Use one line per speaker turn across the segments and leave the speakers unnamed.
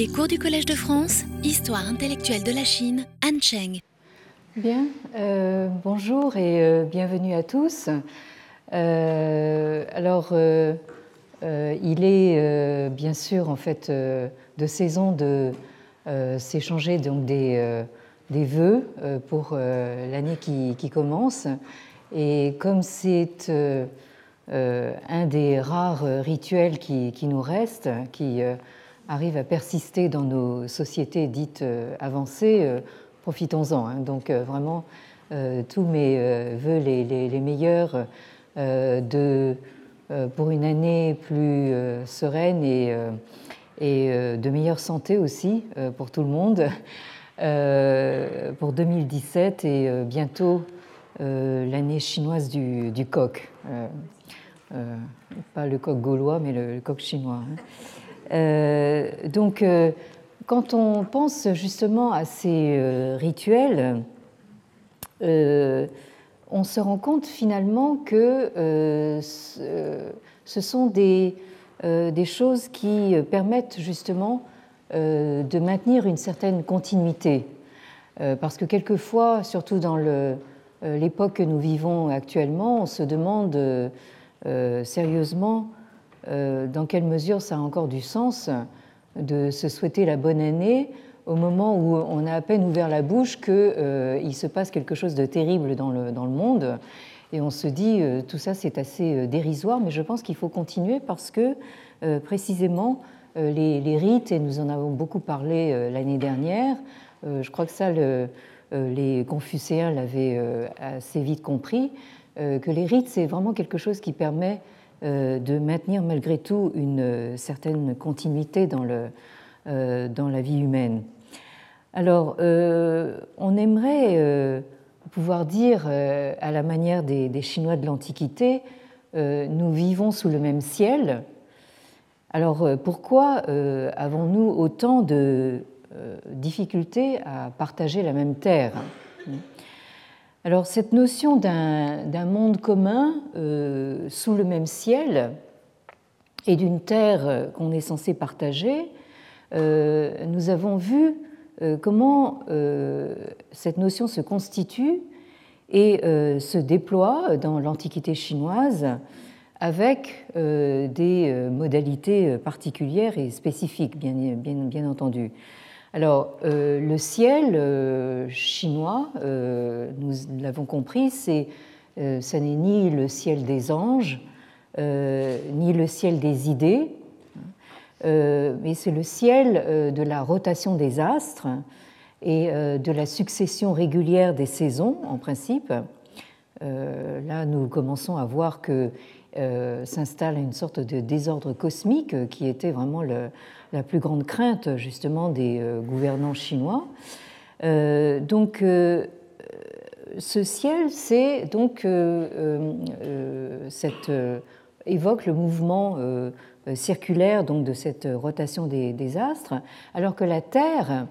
Les cours du Collège de France, Histoire intellectuelle de la Chine, Anne Cheng.
Bien, euh, bonjour et euh, bienvenue à tous. Euh, alors, il est bien sûr en fait de saison de s'échanger donc des, des vœux pour l'année qui, commence. Et comme c'est un des rares rituels qui, qui nous restent, qui arrive à persister dans nos sociétés dites euh, avancées, euh, profitons-en. Hein. Donc euh, vraiment, tous mes voeux les, meilleurs pour une année plus sereine et, de meilleure santé aussi pour tout le monde pour 2017 et bientôt l'année chinoise du, du coq. pas le coq gaulois, mais le, coq chinois. Euh, donc, euh, quand on pense justement à ces euh, rituels, on se rend compte finalement que ce sont des, choses qui permettent justement de maintenir une certaine continuité. Parce que quelquefois, surtout dans l'époque que nous vivons actuellement, on se demande sérieusement dans quelle mesure ça a encore du sens de se souhaiter la bonne année au moment où on a à peine ouvert la bouche qu'il euh, se passe quelque chose de terrible dans le, dans le monde. Et on se dit, euh, tout ça c'est assez dérisoire, mais je pense qu'il faut continuer parce que précisément les, rites, et nous en avons beaucoup parlé l'année dernière, je crois que ça les Confucéens l'avaient assez vite compris, que les rites c'est vraiment quelque chose qui permet euh, de maintenir malgré tout une euh, certaine continuité dans, le, euh, dans la vie humaine. Alors, on aimerait pouvoir dire, à la manière des, Chinois de l'Antiquité, nous vivons sous le même ciel. Alors, pourquoi avons-nous autant de difficultés à partager la même terre? Alors cette notion d'un monde commun euh, sous le même ciel et d'une terre qu'on est censé partager, euh, nous avons vu euh, comment cette notion se constitue et se déploie dans l'Antiquité chinoise avec des modalités particulières et spécifiques, bien entendu. Alors, euh, le ciel euh, chinois, euh, nous l'avons compris, c'est, ce n'est ni le ciel des anges, ni le ciel des idées, mais c'est le ciel de la rotation des astres et de la succession régulière des saisons, en principe. là, nous commençons à voir que s'installe une sorte de désordre cosmique qui était vraiment le, la plus grande crainte justement des euh, gouvernants chinois. Euh, donc euh, ce ciel, c'est donc cette, évoque le mouvement circulaire donc de cette rotation des, astres, alors que la Terre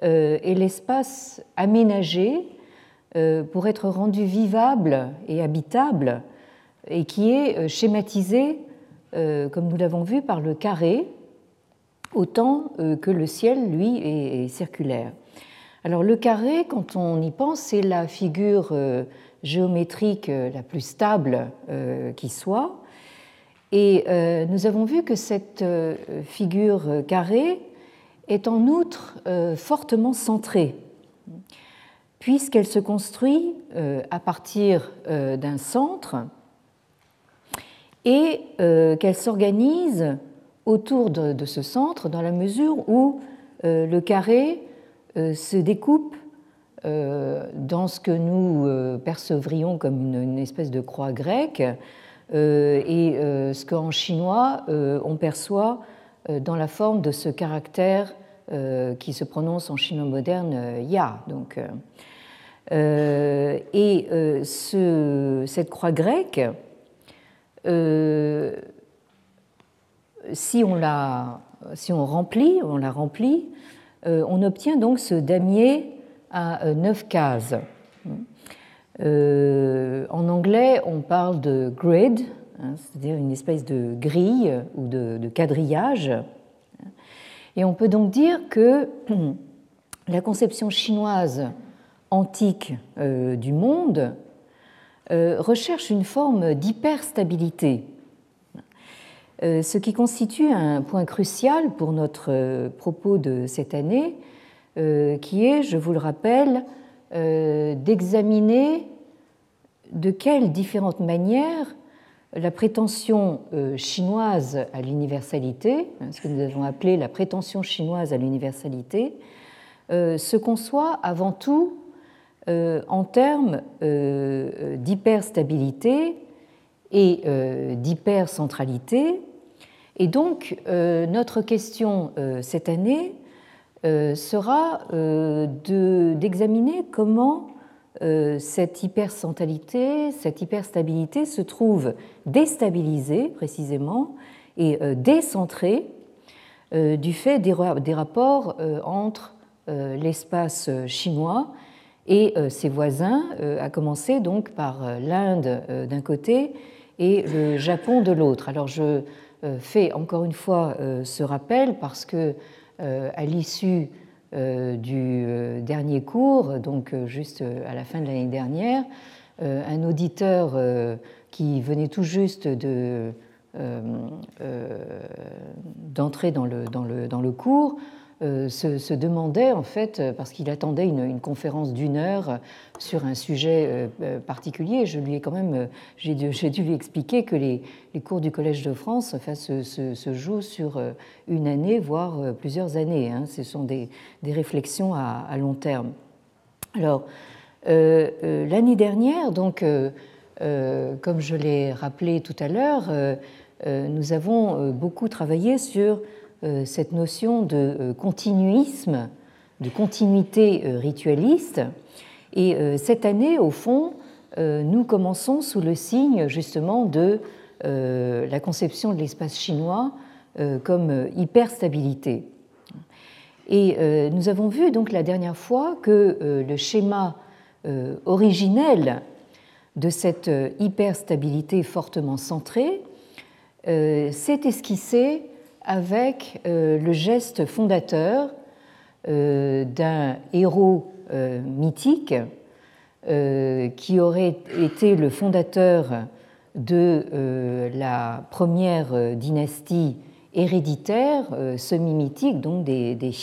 est l'espace aménagé pour être rendu vivable et habitable et qui est schématisé, comme nous l'avons vu, par le carré, autant euh, que le ciel, lui, est circulaire. Alors le carré, quand on y pense, c'est la figure euh, géométrique euh, la plus stable qui soit. Et nous avons vu que cette figure carrée est en outre fortement centrée, puisqu'elle se construit à partir d'un centre et qu'elle s'organise autour de, ce centre dans la mesure où euh, le carré euh, se découpe euh, dans ce que nous percevrions comme une, espèce de croix grecque et ce qu'en chinois on perçoit dans la forme de ce caractère qui se prononce en chinois moderne ya. Donc, et ce, cette croix grecque si on la, si on remplit, on la remplit, euh, on obtient donc ce damier à euh, neuf cases. Euh, en anglais, on parle de grid, hein, c'est-à-dire une espèce de grille ou de, quadrillage. Et on peut donc dire que la conception chinoise antique du monde recherche une forme d'hyperstabilité, ce qui constitue un point crucial pour notre propos de cette année, qui est, je vous le rappelle, d'examiner de quelles différentes manières la prétention euh, chinoise à l'universalité, hein, ce que nous avons appelé la prétention chinoise à l'universalité, euh, se conçoit avant tout euh, en termes d'hyperstabilité et d'hypercentralité. Et donc, notre question cette année sera d'examiner comment euh, cette hypercentralité, cette hyperstabilité se trouve déstabilisée précisément et euh, décentrée euh, du fait des rapports entre l'espace chinois et ses voisins, à commencer donc par l'Inde d'un côté et le Japon de l'autre. Alors je fais encore une fois ce rappel parce que à l'issue euh, du euh, dernier cours, donc euh, juste à la fin de l'année dernière, un auditeur qui venait tout juste de, d'entrer dans le cours euh, se, demandait, en fait, parce qu'il attendait une, conférence d'une heure sur un sujet euh, euh, particulier, je lui ai quand même, j'ai dû, lui expliquer que les, cours du Collège de France enfin, se, jouent sur une année, voire plusieurs années. Hein. Ce sont des, réflexions à, long terme. Alors, l'année dernière, donc, comme je l'ai rappelé tout à l'heure, nous avons beaucoup travaillé sur euh, cette notion de euh, continuisme, de continuité euh, ritualiste. Et cette année, au fond, nous commençons sous le signe justement de la conception de l'espace chinois comme hyperstabilité. Et nous avons vu donc la dernière fois que le schéma originel de cette hyperstabilité fortement centrée s'est esquissé avec euh, le geste fondateur euh, d'un héros euh, mythique qui aurait été le fondateur de la première dynastie héréditaire semi-mythique, donc des, des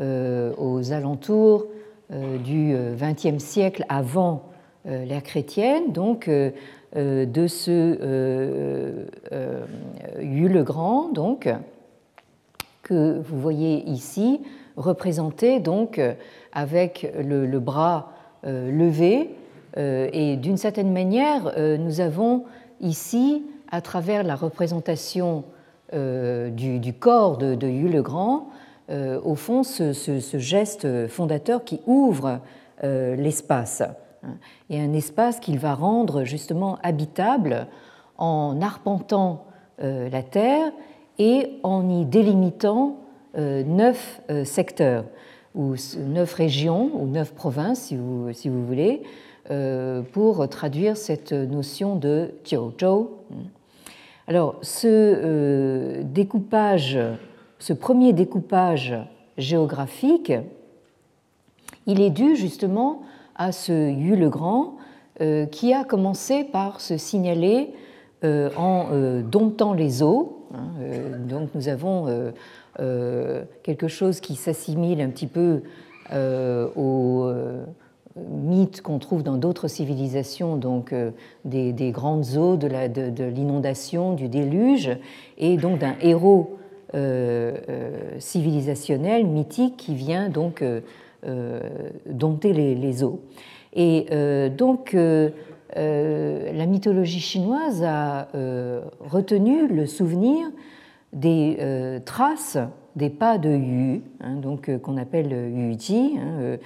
aux alentours du XXe siècle avant l'ère chrétienne, donc de ce euh, euh, Yu le Grand, donc, que vous voyez ici, représenté donc avec le, bras levé. Et d'une certaine manière, nous avons ici, à travers la représentation du, corps de, Yu le Grand, au fond, ce, geste fondateur qui ouvre l'espace. Hein, et un espace qu'il va rendre justement habitable en arpentant euh, la Terre et en y délimitant euh, neuf euh, secteurs, ou neuf régions, ou neuf provinces, si vous, si vous voulez, pour traduire cette notion de. Alors, ce découpage, ce premier découpage géographique, il est dû justement à ce Yu le Grand, euh, qui a commencé par se signaler euh, en euh, domptant les eaux. Hein, donc nous avons quelque chose qui s'assimile un petit peu aux mythes qu'on trouve dans d'autres civilisations, donc des, grandes eaux, de l'inondation, du déluge, et donc d'un héros civilisationnel, mythique, qui vient donc dompter les, eaux. Et euh, donc, euh, la mythologie chinoise a retenu le souvenir des traces des pas de Yu, hein, donc qu'on appelle Yuji, hein,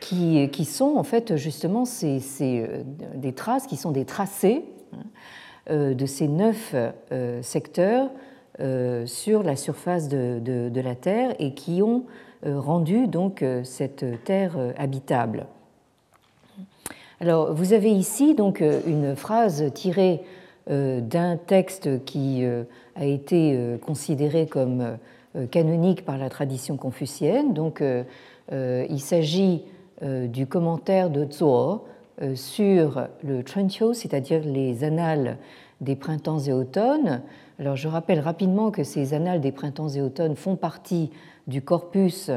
qui, qui, sont en fait justement ces, des traces qui sont des tracés hein, de ces neuf secteurs sur la surface de, la Terre et qui ont euh, rendu donc euh, cette terre euh, habitable. Alors, vous avez ici donc une phrase tirée d'un texte qui a été considéré comme canonique par la tradition confucienne. Donc, il s'agit du commentaire de Zuo sur le Chunqiu, c'est-à-dire les annales des printemps et automnes. Alors, je rappelle rapidement que ces annales des printemps et automnes font partie du corpus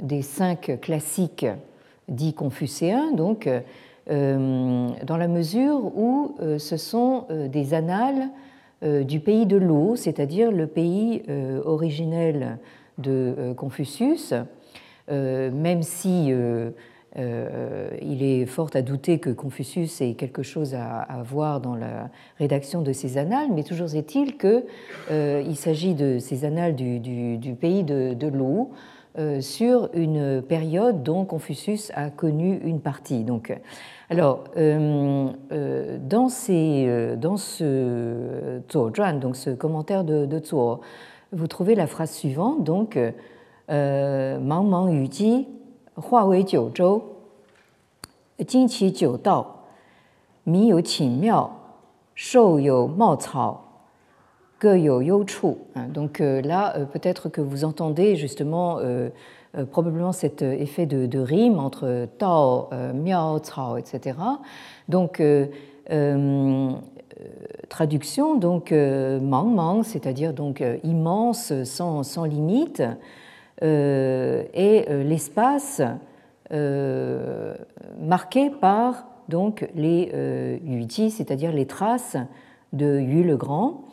des cinq classiques dits confucéens, donc euh, dans la mesure où euh, ce sont euh, des annales du pays de l'eau, c'est-à-dire le pays originel de Confucius, même si il est fort à douter que Confucius ait quelque chose à, voir dans la rédaction de ces annales, mais toujours est-il qu'il s'agit de ces annales du, pays de, de l'eau, euh, sur une période dont Confucius a connu une partie. Donc, alors, euh, euh, dans, ce Zhuan, donc ce commentaire de, de Zuo, vous trouvez la phrase suivante, donc Mang Mang Donc euh, là, euh, peut-être que vous entendez justement euh, probablement cet effet de, rime entre Tao, Miao, Cao, etc. Donc, traduction, donc Mang Mang, c'est-à-dire donc immense, sans, sans limite, et l'espace marqué par donc les Yuji, c'est-à-dire les traces de Yu le Grand.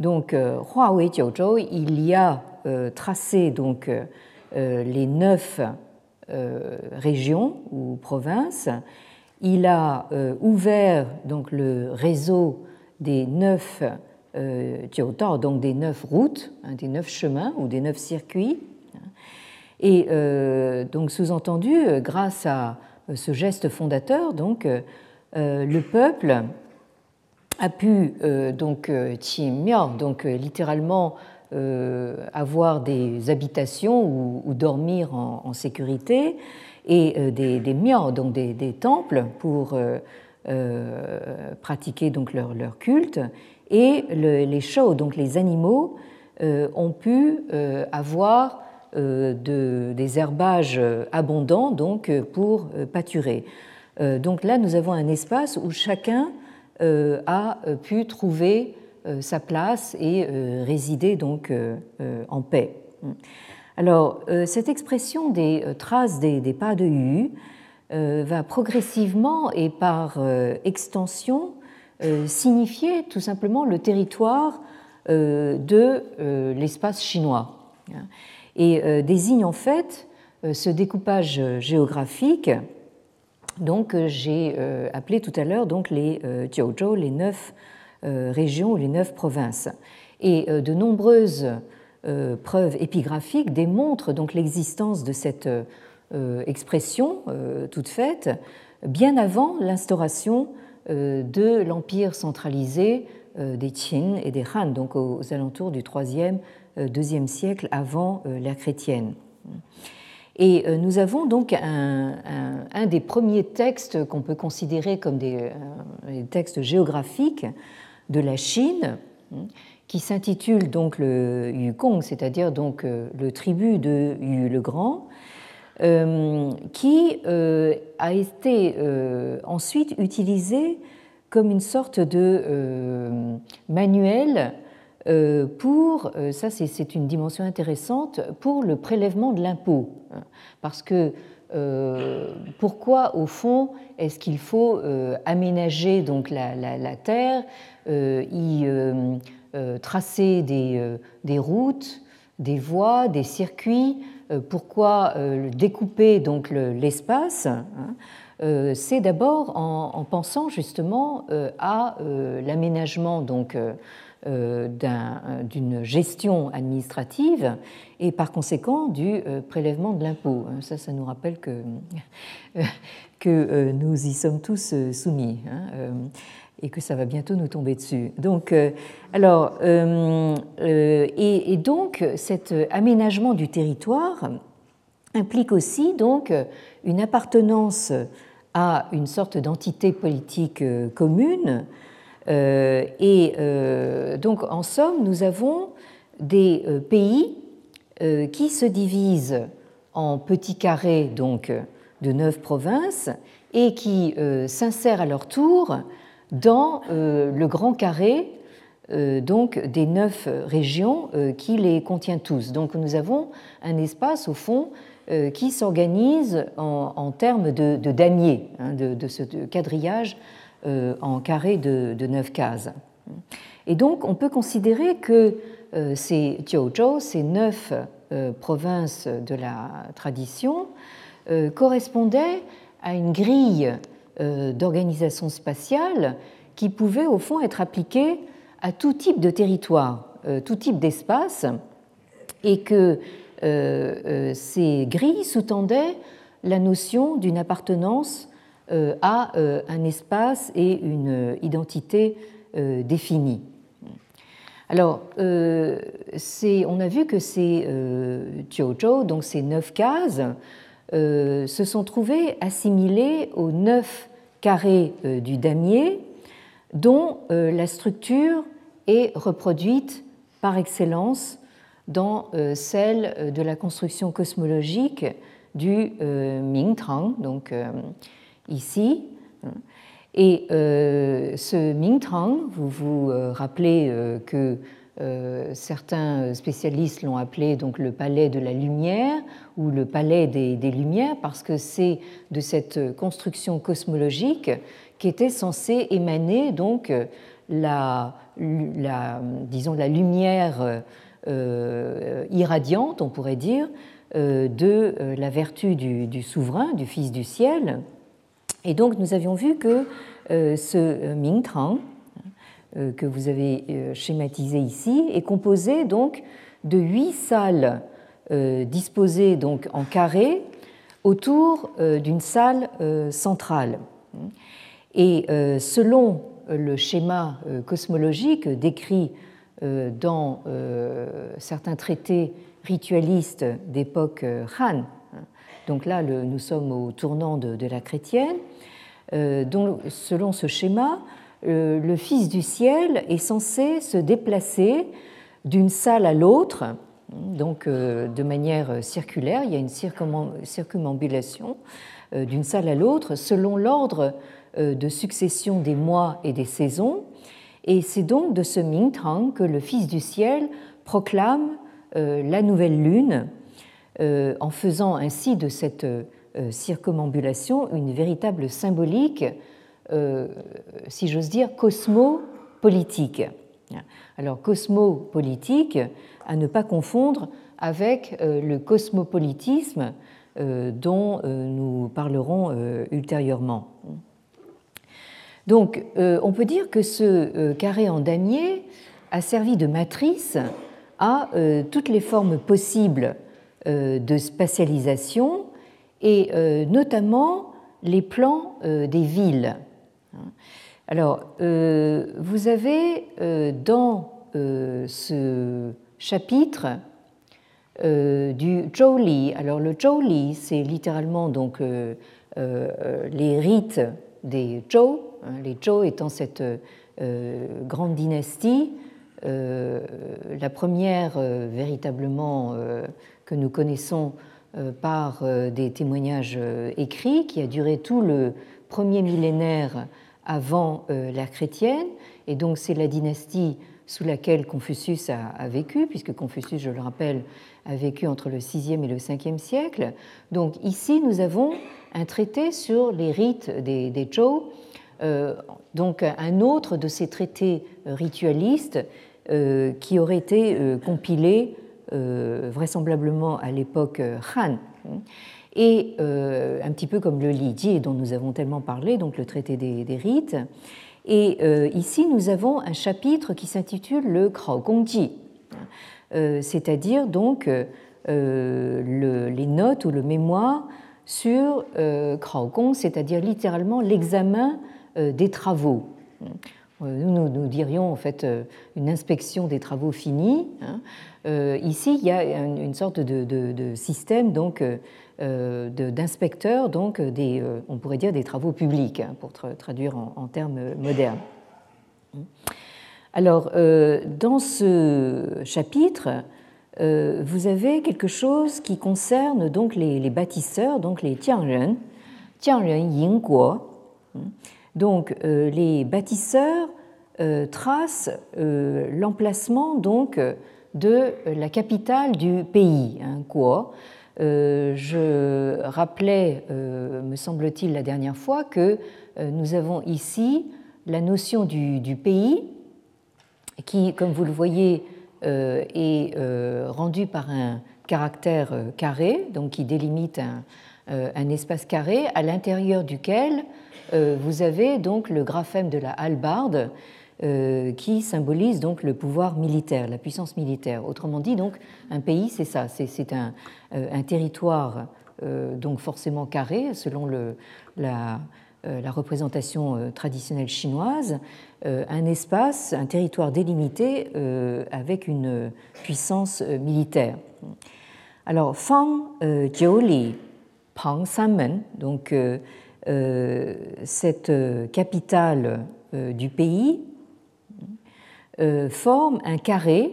Donc, euh, Huawei Jiuzhou, il y a euh, tracé donc, euh, les neuf régions ou provinces. Il a ouvert donc, le réseau des neuf donc des neuf routes, hein, des neuf chemins ou des neuf circuits. Et donc, sous-entendu, grâce à ce geste fondateur, donc, le peuple a pu euh, donc euh, donc euh, littéralement avoir des habitations ou, dormir en, sécurité, et des, des donc des, temples pour pratiquer donc leur, leur culte, et les chaux, donc les animaux, ont pu avoir de, des herbages abondants donc pour pâturer. Donc là, nous avons un espace où chacun euh, a euh, pu trouver euh, sa place et résider donc en paix. Alors, cette expression des traces des, pas de Hu va progressivement et par extension signifier tout simplement le territoire de l'espace chinois et désigne en fait ce découpage géographique donc euh, j'ai euh, appelé tout à l'heure les euh, Jiuzhou, les neuf régions ou les neuf provinces. Et de nombreuses preuves épigraphiques démontrent donc l'existence de cette expression toute faite bien avant l'instauration de l'empire centralisé des Qin et des Han, donc aux alentours du 3e, 2e siècle avant l'ère chrétienne. Et euh, nous avons donc un, des premiers textes qu'on peut considérer comme des, euh, textes géographiques de la Chine, qui s'intitule donc le Yukong, c'est-à-dire donc euh, le tribut de Yu le Grand, qui a été ensuite utilisé comme une sorte de manuel euh, pour, euh, ça c'est une dimension intéressante, pour le prélèvement de l'impôt. Parce que euh, pourquoi, au fond, est-ce qu'il faut aménager donc la, terre, y tracer des, routes, des voies, des circuits Pourquoi découper l'espace hein? C'est d'abord en, en, pensant justement à l'aménagement donc euh, euh, d'une gestion administrative et par conséquent du euh, prélèvement de l'impôt. Ça, ça nous rappelle que, que nous y sommes tous soumis. Hein, et que ça va bientôt nous tomber dessus. Donc, alors, et, donc, cet aménagement du territoire implique aussi donc une appartenance à une sorte d'entité politique commune et donc, en somme, nous avons des pays qui se divisent en petits carrés donc, de neuf provinces et qui s'insèrent à leur tour dans le grand carré euh, donc des neuf régions euh, qui les contient tous. Donc nous avons un espace au fond euh, qui s'organise en, termes de, damier, hein, de, ce quadrillage en carré de, neuf cases. Et donc on peut considérer que ces Jiuzhou, ces neuf provinces de la tradition, correspondaient à une grille d'organisation spatiale qui pouvait au fond être appliquée à tout type de territoire, euh, tout type d'espace, et que euh, euh, ces grilles sous-tendaient la notion d'une appartenance à un espace et une identité définie. Alors, on a vu que ces Jiuzhou, donc ces neuf cases, se sont trouvées assimilées aux neuf carrés du damier, dont la structure est reproduite par excellence dans euh, celle euh, de la construction cosmologique du euh, Mingtang, donc ici. Et ce Mingtang, vous vous rappelez que certains spécialistes l'ont appelé donc le palais de la lumière ou le palais des, lumières parce que c'est de cette construction cosmologique qui était censée émaner donc la, disons, la lumière euh, irradiante, on pourrait dire, euh, de euh, la vertu du, souverain, du Fils du ciel. Et donc nous avions vu que ce Mingtang, que vous avez schématisé ici, est composé donc de huit salles disposées donc en carré autour d'une salle centrale. Et selon le schéma euh, cosmologique décrit euh, dans euh, certains traités ritualistes d'époque Han. Donc là, nous sommes au tournant de, la chrétienne. Donc, selon ce schéma, le Fils du ciel est censé se déplacer d'une salle à l'autre, donc de manière circulaire. Il y a une circumambulation d'une salle à l'autre selon l'ordre euh, de succession des mois et des saisons. Et c'est donc de ce Mingtang que le Fils du ciel proclame euh, la nouvelle lune, euh, en faisant ainsi de cette circumambulation une véritable symbolique, si j'ose dire, cosmopolitique. Alors cosmopolitique, à ne pas confondre avec le cosmopolitisme dont nous parlerons ultérieurement. Donc, euh, on peut dire que ce euh, carré en damier a servi de matrice à euh, toutes les formes possibles de spatialisation et notamment les plans des villes. Alors, vous avez dans ce chapitre du Zhou Alors, le Zhou c'est littéralement donc les rites des Zhou, Hein, les Zhou étant cette euh, grande dynastie, euh, la première euh, véritablement que nous connaissons par des témoignages écrits, qui a duré tout le premier millénaire avant l'ère chrétienne, et donc c'est la dynastie sous laquelle Confucius a, vécu, puisque Confucius, je le rappelle, a vécu entre le 6e et le 5e siècle. Donc ici, nous avons un traité sur les rites des, des Zhou euh, donc un autre de ces traités ritualistes euh, qui aurait été euh, compilé vraisemblablement à l'époque Han. Et un petit peu comme le Lidi dont nous avons tellement parlé, donc le traité des, rites. Et ici, nous avons un chapitre qui s'intitule le Krao Gongji, c'est-à-dire donc les notes ou le mémoire sur Krao Gong, c'est-à-dire littéralement l'examen euh, des travaux. Euh, nous, nous, dirions en fait euh, une inspection des travaux finis. Hein. ici, il y a une, sorte de, système donc d'inspecteurs, donc des, on pourrait dire des travaux publics, hein, pour traduire en, termes modernes. Alors, dans ce chapitre, vous avez quelque chose qui concerne donc les, bâtisseurs, donc les Tianren, Tianren Yingguo. Donc, les bâtisseurs tracent l'emplacement donc de la capitale du pays, hein. Euh, je rappelais, euh, me semble-t-il, la dernière fois que euh, nous avons ici la notion du, pays qui, comme vous le voyez, est rendue par un caractère carré, donc qui délimite un espace carré à l'intérieur duquel vous avez donc le graphème de la hallebarde euh, qui symbolise donc le pouvoir militaire, la puissance militaire. Autrement dit, donc, un pays, c'est ça, c'est un, euh, un, territoire euh, donc forcément carré selon la, représentation traditionnelle chinoise, un espace, un territoire délimité avec une puissance militaire. Alors, Fang Jiuli Pang Sanmen, donc cette capitale du pays, euh, forme un carré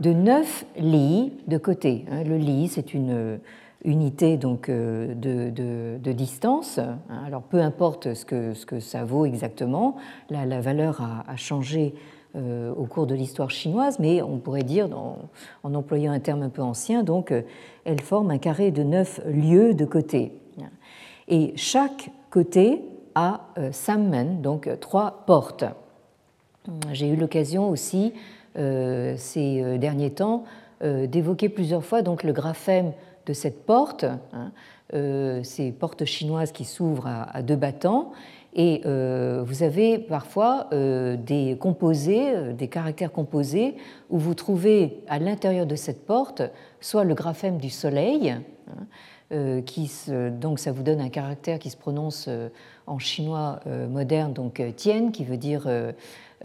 de 9 lits de côté. Hein. Le lit, c'est une euh, unité donc euh, de, distance. Hein. Alors peu importe ce que, ça vaut exactement, la, valeur a, changé au cours de l'histoire chinoise, mais on pourrait dire, en employant un terme un peu ancien, donc elle forme un carré de 9 lieux de côté. Et chaque côté a sammen, donc trois portes. J'ai eu l'occasion aussi euh, ces euh, derniers temps euh, d'évoquer plusieurs fois donc le graphème de cette porte, hein, ces portes chinoises qui s'ouvrent à, deux battants. Et vous avez parfois des composés, des caractères composés, où vous trouvez à l'intérieur de cette porte soit le graphème du soleil, hein, qui donc ça vous donne un caractère qui se prononce en chinois moderne, donc tien, qui veut dire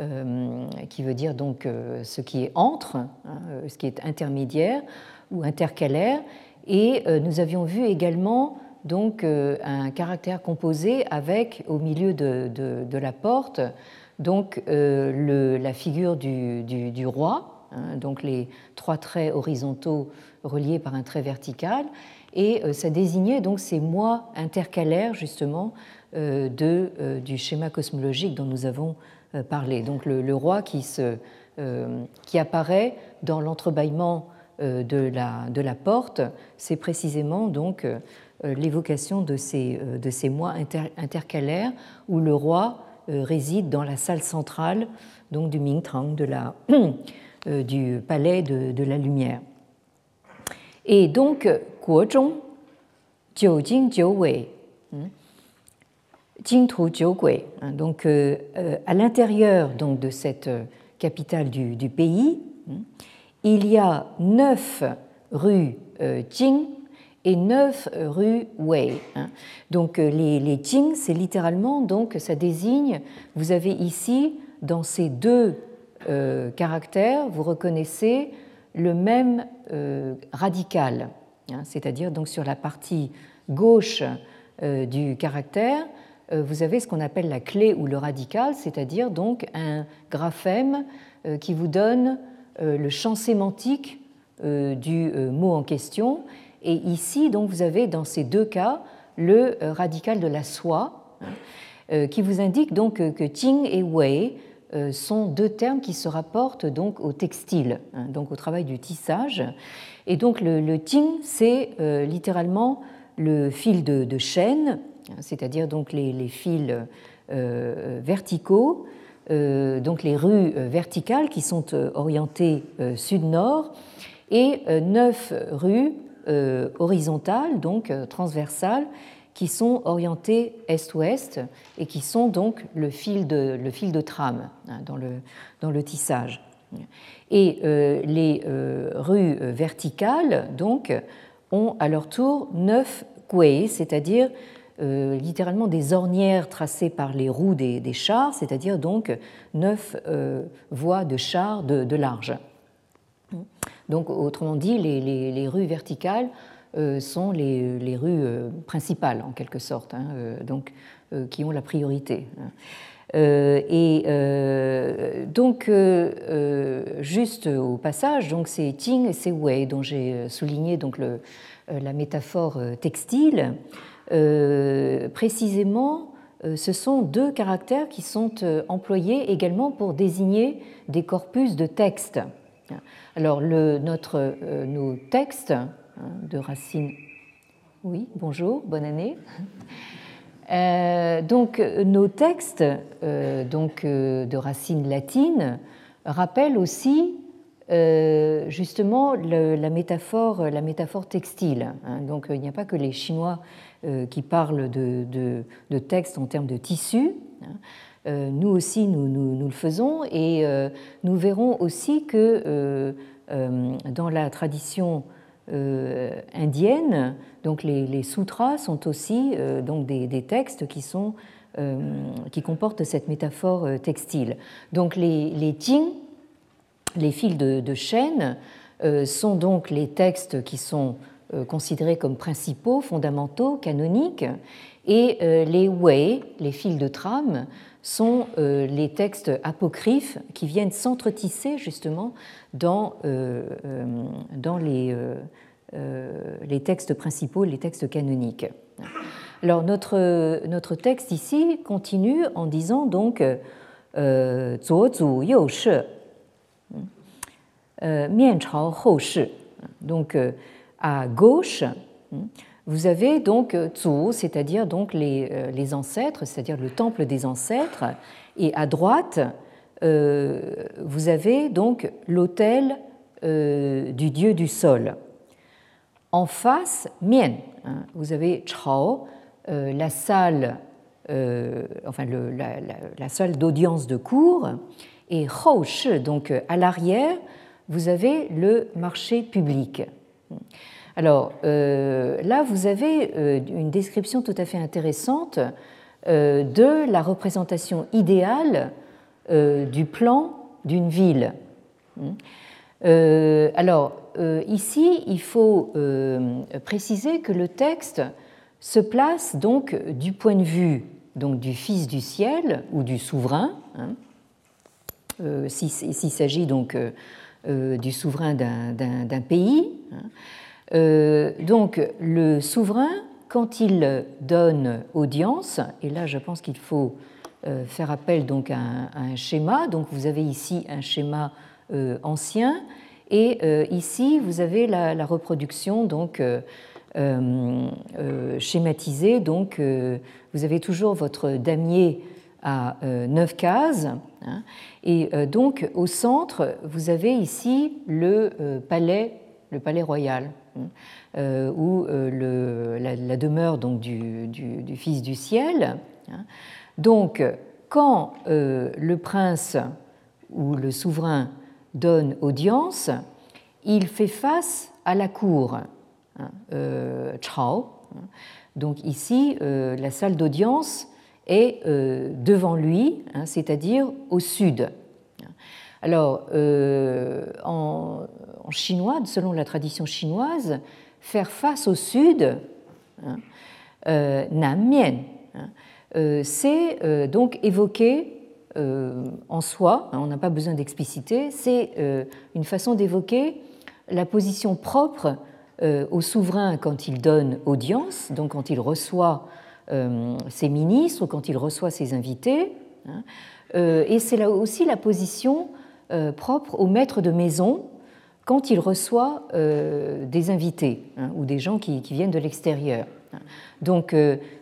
euh, qui veut dire donc euh, ce qui est entre, hein, euh, ce qui est intermédiaire ou intercalaire. Et nous avions vu également donc un caractère composé avec au milieu de, la porte donc la figure du, du, roi, hein, donc les trois traits horizontaux reliés par un trait vertical, et ça désignait donc ces mois intercalaires justement de, du schéma cosmologique dont nous avons euh, parler. Donc le, roi qui, se, euh, qui, apparaît dans l'entrebâillement euh, de la, de la, porte, c'est précisément donc l'évocation de ces, de ces mois intercalaires où le roi réside dans la salle centrale donc du Mingtang, de la, du palais de, la lumière. Et donc, Guozhong, Jiujing Jiuwei, hein, Jingtu Jiugui. Hein, donc, euh, euh, à l'intérieur donc, de cette euh, capitale du, pays, hein, il y a neuf rues Jing et neuf rues Wei. Donc, les, les Jing, c'est littéralement, donc, ça désigne, vous avez ici, dans ces deux caractères, vous reconnaissez le même radical, c'est-à-dire donc sur la partie gauche du caractère, euh, vous avez ce qu'on appelle la clé ou le radical, c'est-à-dire donc un graphème euh, qui vous donne euh, le champ sémantique du mot en question. Et ici, donc, vous avez dans ces deux cas le radical de la soie, hein, qui vous indique donc que Ting et Wei sont deux termes qui se rapportent donc au textile, hein, donc au travail du tissage. Et donc le, Ting, c'est littéralement le fil de, chêne c'est-à-dire donc les, fils euh, verticaux, euh, donc les rues euh, verticales qui sont orientées sud-nord, et neuf rues horizontales, donc transversales, qui sont orientées est-ouest et qui sont donc le fil de, le fil de trame hein, dans, le, dans le tissage. Et les rues verticales, donc, ont à leur tour neuf quais, c'est-à-dire euh, littéralement des ornières tracées par les roues des, chars, c'est-à-dire donc neuf euh, voies de chars de, large. Donc, autrement dit, les, rues verticales euh, sont les, rues principales, en quelque sorte, hein, donc, qui ont la priorité. et donc, juste au passage, c'est Ting et c'est Wei dont j'ai souligné donc le, la métaphore textile. précisément, ce sont deux caractères qui sont employés également pour désigner des corpus de texte. Alors, le, notre, nos textes hein, de Racine. Oui, bonjour, bonne année. Euh, donc, nos textes euh, donc, euh, de racines latines rappellent aussi justement la, métaphore, la métaphore textile. Hein. Donc, il n'y a pas que les Chinois qui parlent de, de, textes en termes de tissu. Hein. nous aussi, nous, nous, nous, le faisons et nous verrons aussi que dans la tradition indienne, donc les, sutras sont aussi euh, donc des, textes qui, sont, euh, qui comportent cette métaphore euh, textile. Donc les, les les fils de, de chaîne, sont donc les textes qui sont considérés comme principaux, fondamentaux, canoniques, et les wei, les fils de trame, sont les textes apocryphes qui viennent s'entretisser justement dans, dans les euh, les textes principaux, les textes canoniques. Alors notre, notre texte ici continue en disant donc euh, euh, donc à gauche, vous avez donc Zhu, c'est-à-dire donc les, les ancêtres, c'est-à-dire le temple des ancêtres, et à droite, vous avez donc l'autel du dieu du sol. En face, Mien, hein, vous avez Chao, euh, la salle, euh, enfin la, salle d'audience de cour, et Shi, donc euh, à l'arrière, vous avez le marché public. Alors là, vous avez une description tout à fait intéressante de la représentation idéale du plan d'une ville. alors, euh, ici, il faut euh, préciser que le texte se place donc du point de vue donc, du Fils du ciel ou du souverain, hein, euh, s'il s'agit donc du souverain d'un pays. Hein. donc le souverain, quand il donne audience, et là je pense qu'il faut faire appel donc à un, schéma, donc vous avez ici un schéma ancien, et euh, ici, vous avez la, reproduction donc, euh, euh, schématisée. Donc, vous avez toujours votre damier à 9 cases. Hein. et donc, au centre, vous avez ici le palais, le palais royal, hein, ou le, la, demeure donc, du, du, Fils du ciel. Hein. Donc, quand le prince ou le souverain donne audience, il fait face à la cour, hein, euh. Donc ici, euh, la salle d'audience est euh, devant lui, hein, c'est-à-dire au sud. Alors, en, chinois, selon la tradition chinoise, faire face au sud, hein, Nan c'est donc évoquer euh, en soi, hein, on n'a pas besoin d'expliciter, c'est euh, une façon d'évoquer la position propre euh, au souverain quand il donne audience, donc quand il reçoit ses ministres ou quand il reçoit ses invités. Hein. Et c'est là aussi la position propre au maître de maison quand il reçoit des invités hein, ou des gens qui, viennent de l'extérieur. Donc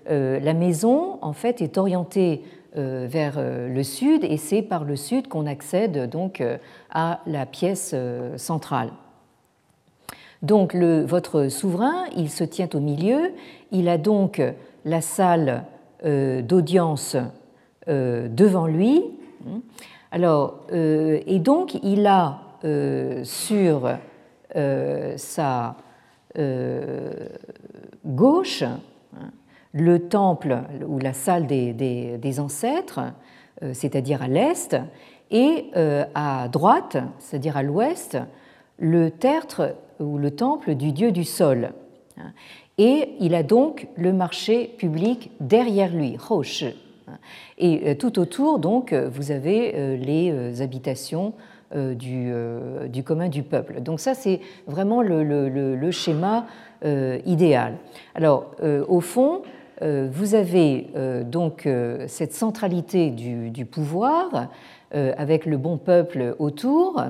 la maison, en fait, est orientée euh, vers euh, le sud et c'est par le sud qu'on accède donc euh, à la pièce centrale. Donc votre souverain, il se tient au milieu, il a donc la salle d'audience devant lui. Et donc il a sur sa gauche le temple ou la salle des, ancêtres, euh, c'est-à-dire à l'est, et euh, à droite, c'est-à-dire à, l'ouest, le tertre ou le temple du dieu du sol. Et il a donc le marché public derrière lui, Hoshi. Et tout autour, donc, vous avez les habitations du, du, commun du peuple. Donc ça, c'est vraiment le, le schéma idéal. Alors, au fond, vous avez donc cette centralité du, pouvoir avec le bon peuple autour.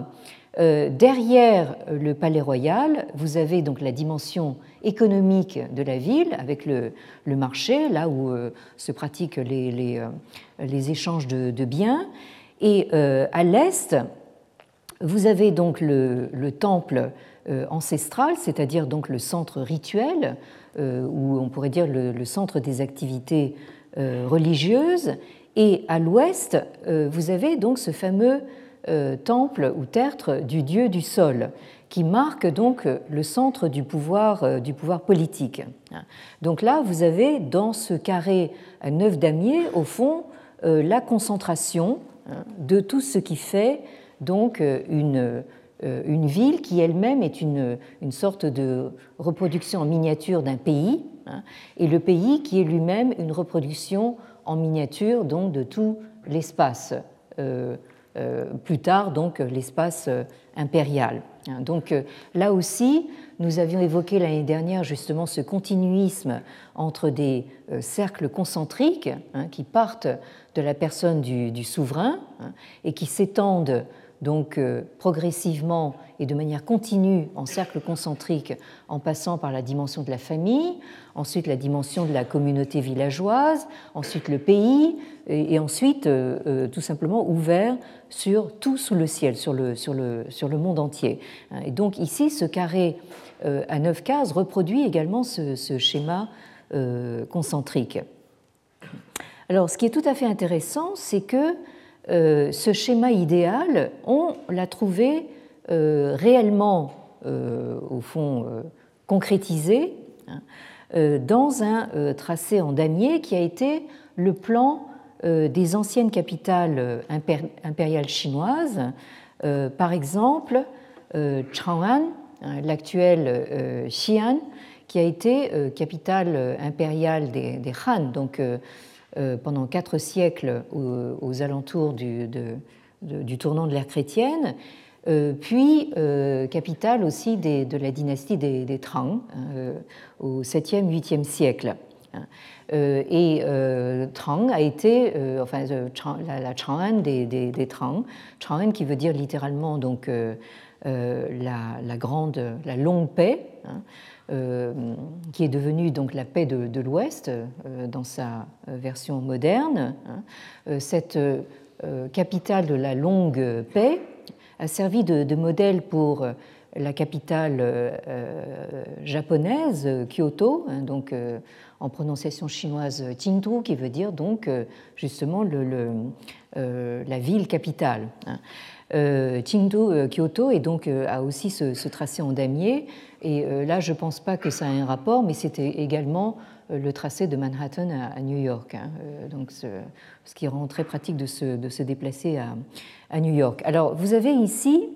Euh, derrière le palais royal, vous avez donc la dimension économique de la ville avec le, marché, là où euh, se pratiquent les, euh, échanges de, biens. Et à l'est, vous avez donc le, temple ancestral, c'est-à-dire donc le centre rituel, ou on pourrait dire le centre des activités religieuses. Et à l'ouest, vous avez donc ce fameux euh, temple ou tertre du dieu du sol, qui marque donc le centre du pouvoir, euh, du pouvoir politique. Donc là, vous avez dans ce carré à neuf damiers, au fond, euh, la concentration hein, de tout ce qui fait donc une, une ville qui elle-même est une, une, sorte de reproduction en miniature d'un pays, hein, et le pays qui est lui-même une reproduction en miniature donc de tout l'espace euh, plus tard donc l'espace euh, impérial. Hein, donc euh, là aussi, nous avions évoqué l'année dernière justement ce continuisme entre des cercles concentriques hein, qui partent de la personne du, souverain et qui s'étendent donc progressivement et de manière continue en cercle concentrique en passant par la dimension de la famille, ensuite la dimension de la communauté villageoise, ensuite le pays, et, ensuite tout simplement ouvert sur tout sous le ciel, sur le, sur le, sur le monde entier. Et donc ici, ce carré euh, à neuf cases reproduit également ce, schéma euh, concentrique. Alors, ce qui est tout à fait intéressant, c'est que euh, ce schéma idéal, on l'a trouvé réellement, au fond, concrétisé hein, dans un tracé en damier qui a été le plan euh, des anciennes capitales euh, impériales chinoises, euh, par exemple Chang'an, hein, l'actuel Xi'an, qui a été capitale impériale des, Han, pendant quatre siècles aux, alentours du, tournant de l'ère chrétienne, puis capitale aussi de la dynastie des, Trang au 7e, 8e siècle. Euh, et euh, Trang a été, euh, enfin, la, Chang'an des, des, Trang, Chang'an qui veut dire littéralement donc la, grande, la longue paix, hein, qui est devenue donc la paix de, l'Ouest dans sa version moderne. Hein. cette capitale de la longue paix a servi de, modèle pour la capitale japonaise, Kyoto, donc en prononciation chinoise Qingdu, qui veut dire donc euh, justement euh, la ville capitale. Hein. Euh, Qingdu, Kyoto, et donc a aussi ce, tracé en damier. Et là, je ne pense pas que ça ait un rapport, mais c'était également le tracé de Manhattan à, New York. Hein. donc ce, qui rend très pratique de se, de se déplacer à, à, New York. Alors, vous avez ici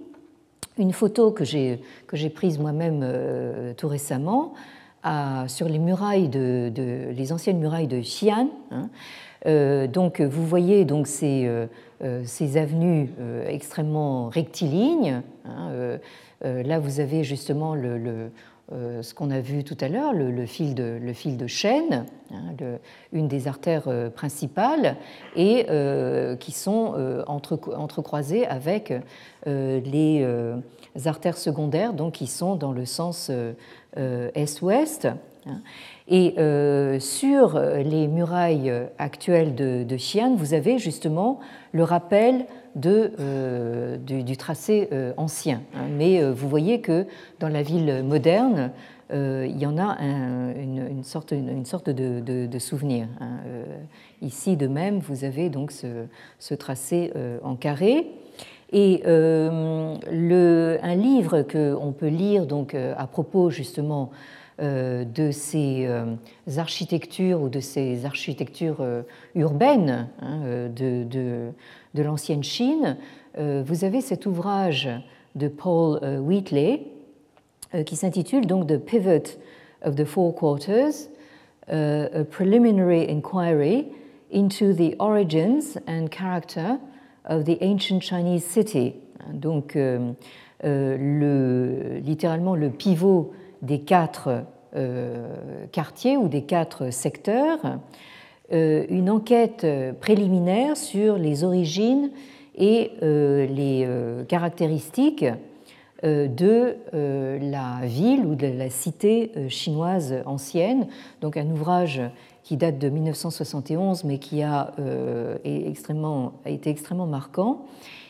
une photo que j'ai prise moi-même tout récemment sur les murailles de, les anciennes murailles de Xi'an. Hein. Euh, donc vous voyez donc ces, euh, euh, ces avenues extrêmement rectilignes. Hein, là vous avez justement ce qu'on a vu tout à l'heure, le, fil de, le fil de chêne, hein, une des artères principales, et qui sont entre, entrecroisées avec les artères secondaires, donc qui sont dans le sens euh, est-ouest. Hein. Et euh, sur les murailles actuelles de, de, Xi'an, vous avez justement le rappel euh, du, tracé ancien. Hein. Mais vous voyez que dans la ville moderne, il y en a une, sorte, une, sorte de, souvenir. Hein. ici, de même, vous avez donc ce, tracé en carré. Et euh, un livre qu'on peut lire donc, euh, à propos justement euh, de ces architectures ou de ces architectures urbaines hein, de, de, l'ancienne Chine, vous avez cet ouvrage de Paul Wheatley qui s'intitule donc The Pivot of the Four Quarters, a Preliminary Inquiry into the origins and character of the ancient Chinese city. Donc, euh, euh, le, littéralement le pivot des quatre quartiers ou des quatre secteurs, une enquête préliminaire sur les origines et les caractéristiques de la ville ou de la cité chinoise ancienne. Donc un ouvrage qui date de 1971, mais qui a, euh, extrêmement, a été extrêmement marquant,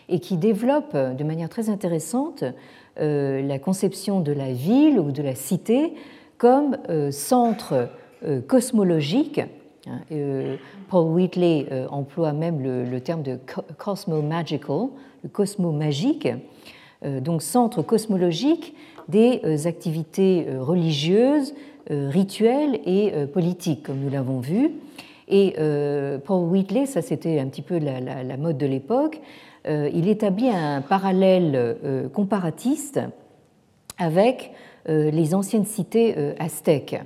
et qui développe de manière très intéressante euh, la conception de la ville ou de la cité comme euh, centre cosmologique. Hein, Paul Wheatley emploie même le, terme de cosmo-magical, le cosmo-magique, donc centre cosmologique des activités religieuses, euh, rituel et euh, politique, comme nous l'avons vu. Et euh, Paul Wheatley, ça c'était un petit peu la, mode de l'époque, il établit un parallèle comparatiste avec les anciennes cités aztèques.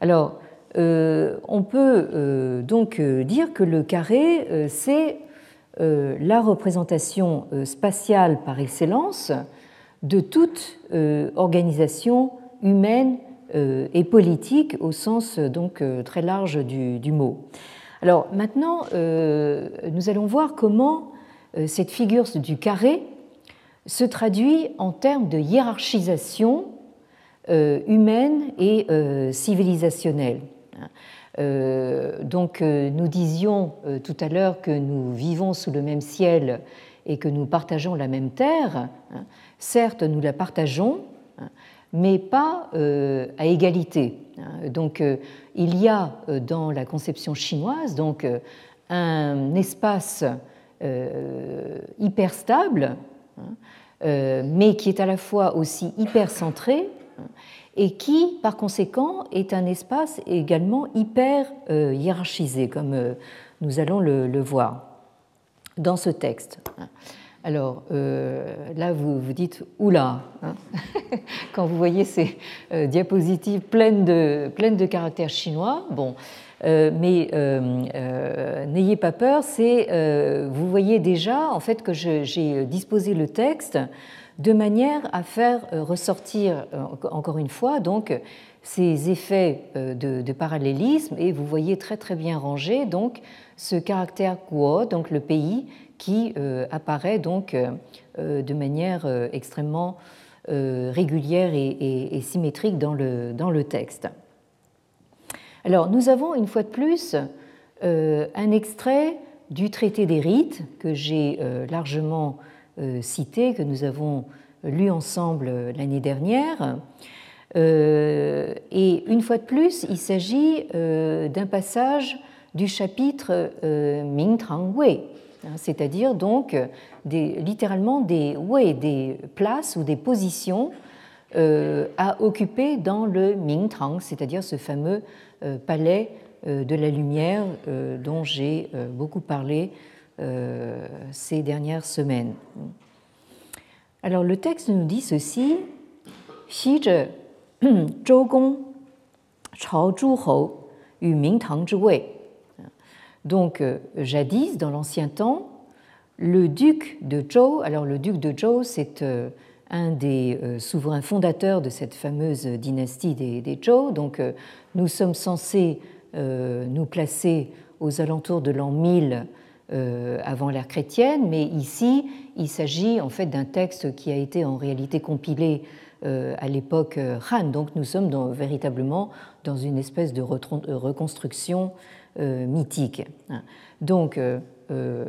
Alors, on peut donc dire que le carré, c'est la représentation spatiale par excellence de toute organisation humaine euh, et politique au sens donc euh, très large du, mot. Alors maintenant, euh, nous allons voir comment cette figure du carré se traduit en termes de hiérarchisation humaine et civilisationnelle. donc nous disions tout à l'heure que nous vivons sous le même ciel et que nous partageons la même terre. Hein. Certes, nous la partageons, hein, mais pas euh, à égalité. Donc euh, il y a euh, dans la conception chinoise donc, un espace hyper stable, hein, mais qui est à la fois aussi hyper centré et qui, par conséquent, est un espace également hyper hiérarchisé, comme nous allons le voir dans ce texte. Alors euh, là, vous vous dites oula, hein quand vous voyez ces euh, diapositives pleines de, pleines de caractères chinois. Bon, euh, mais n'ayez pas peur, c'est vous voyez déjà en fait que j'ai disposé le texte de manière à faire ressortir encore une fois donc ces effets de, parallélisme et vous voyez très très bien rangé donc ce caractère guo, donc le pays qui euh, apparaît donc euh, euh, de manière extrêmement régulière et, symétrique dans le, dans le texte. Alors, nous avons une fois de plus un extrait du traité des rites que j'ai largement cité, que nous avons lu ensemble l'année dernière. Et une fois de plus, il s'agit d'un passage du chapitre Ming Tang Wei, c'est-à-dire donc des, littéralement des, ouais, des places ou des positions euh, à occuper dans le Mingtang, c'est-à-dire ce fameux euh, palais euh, de la lumière dont j'ai beaucoup parlé ces dernières semaines. Alors le texte nous dit ceci Xi zhe Zhou Gong Chao donc, euh, jadis, dans l'ancien temps, le duc de Zhou, alors le duc de Zhou, c'est euh, un des euh, souverains fondateurs de cette fameuse dynastie des, Zhou, donc nous sommes censés nous placer aux alentours de l'an 1000 avant l'ère chrétienne, mais ici, il s'agit en fait d'un texte qui a été en réalité compilé à l'époque Han, donc nous sommes véritablement dans une espèce de reconstruction mythique. Donc, euh, euh,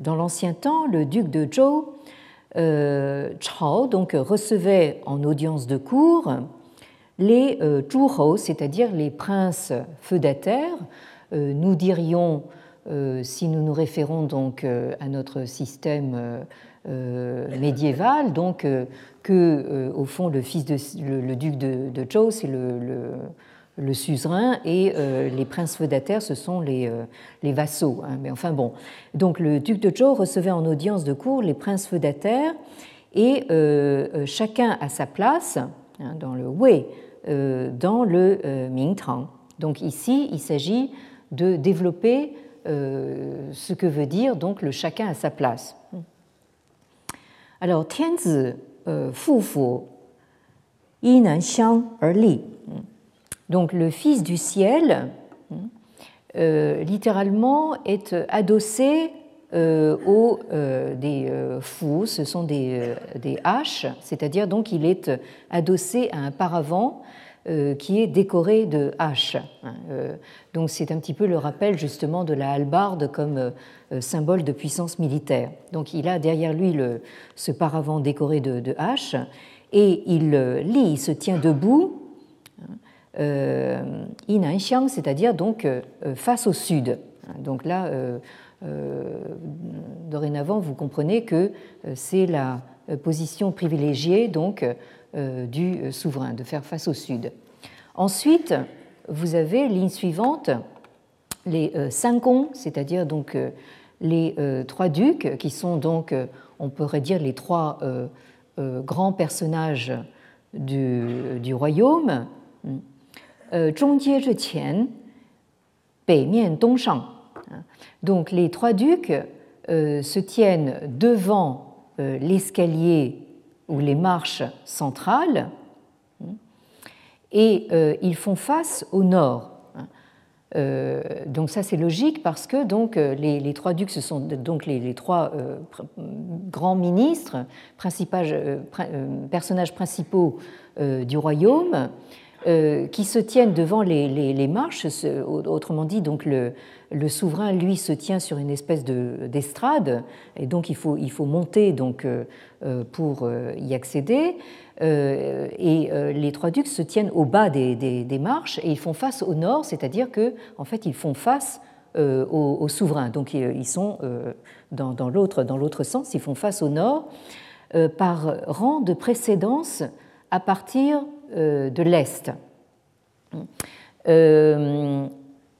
dans l'ancien temps, le duc de Zhou, Chao, donc, recevait en audience de cour les Zhuhou, c'est-à-dire les princes feudataires. Nous dirions, si nous nous référons donc à notre système médiéval, donc que au fond le fils de le, duc de, de Zhou, c'est le le suzerain et euh, les princes feudataires, ce sont les, euh, les vassaux. Hein. Mais enfin bon. Donc le duc de Zhou recevait en audience de cour les princes feudataires et euh, chacun à sa place hein, dans le Wei, dans le Mingtang. Donc ici, il s'agit de développer ce que veut dire donc le chacun à sa place. Alors, Tianzi Fu Fu Yinan Xiang Li. Donc, le fils du ciel, littéralement, est adossé euh, aux euh, des euh, fous, ce sont des, des haches, c'est-à-dire donc il est adossé à un paravent qui est décoré de haches. Hein, donc c'est un petit peu le rappel justement de la hallebarde comme symbole de puissance militaire. Donc il a derrière lui le, ce paravent décoré de, de haches et il lit, il se tient debout, euh, Xiang, c'est-à-dire donc face au sud. Donc là, euh, dorénavant, vous comprenez que euh, c'est la euh, position privilégiée donc du souverain de faire face au sud. Ensuite, vous avez ligne suivante les cinq c'est-à-dire donc les trois ducs, qui sont donc, on pourrait dire, les trois grands personnages du royaume. Donc les trois ducs euh, se tiennent devant euh, l'escalier ou les marches centrales et euh, ils font face au nord. donc ça c'est logique parce que donc les, trois ducs ce sont donc les, trois grands ministres, personnages principaux du royaume qui se tiennent devant les, marches, autrement dit donc le, souverain, lui, se tient sur une espèce d'estrade, et donc il faut, il faut monter donc, euh, euh, pour euh, y accéder. Et les trois ducs se tiennent au bas des, marches et ils font face au nord, c'est-à-dire que en fait, ils font face au, souverain. Donc ils sont dans, dans l'autre sens, ils font face au nord par rang de précédence à partir de l'est.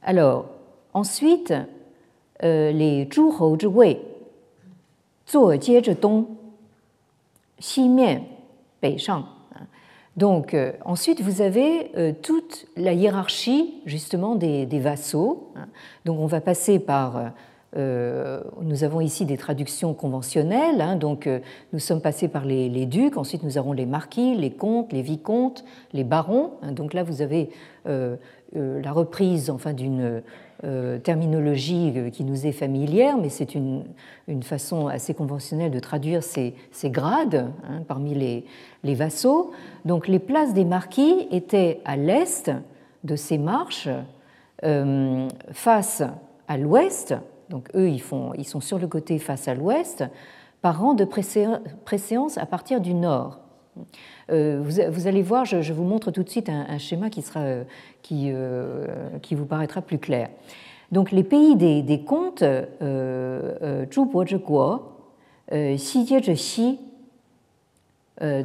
alors, Ensuite, euh, les Zhuhou Wei, Dong, Shang. Donc, euh, ensuite, vous avez euh, toute la hiérarchie justement des, vassaux. Hein. Donc, on va passer par. Nous avons ici des traductions conventionnelles. Hein. donc, nous sommes passés par les, ducs. Ensuite, nous avons les marquis, les comtes, les vicomtes, les barons. Hein. donc là, vous avez la reprise, enfin, d'une euh, terminologie euh, qui nous est familière, mais c'est une, façon assez conventionnelle de traduire ces, grades hein, parmi les, les, vassaux. Donc les places des marquis étaient à l'est de ces marches, euh, face à l'ouest, donc eux ils, sont sur le côté face à l'ouest, par rang de préséance à partir du nord. Vous, allez voir, je, vous montre tout de suite un, schéma qui, euh, qui vous paraîtra plus clair. Donc les pays des, des comtes, euh, euh, Zhu Bo Zhi Guo, Xi Jie Zhi Xi,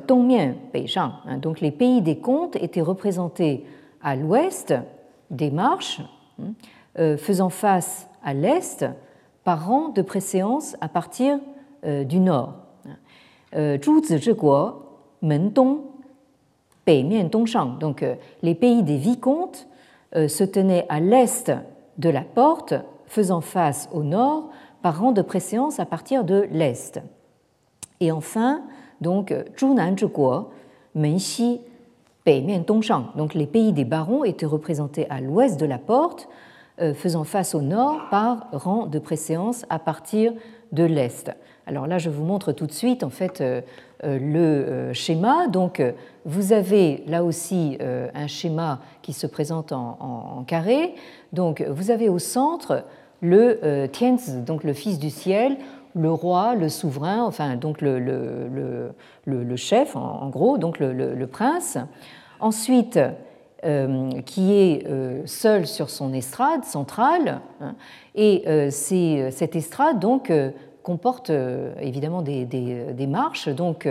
Dongmian Bei Shang, hein, donc les pays des comtes étaient représentés à l'ouest des marches, hein, faisant face à l'est par rang de préséance à partir du nord. Dong, donc euh, les pays des vicomtes euh, se tenaient à l'est de la porte, faisant face au nord par rang de préséance à partir de l'est. Et enfin, donc. Donc les pays des barons étaient représentés à l'ouest de la porte, euh, faisant face au nord par rang de préséance à partir de l'est. Alors là, je vous montre tout de suite en fait le schéma. Donc vous avez là aussi euh, un schéma qui se présente en, carré. Donc vous avez au centre le euh, Tianzi, donc le fils du ciel, le roi, le souverain, enfin donc le, chef en, gros, donc le, prince. Ensuite, euh, qui est seul sur son estrade centrale, hein, et c'est cette estrade donc comporte évidemment des, marches. Donc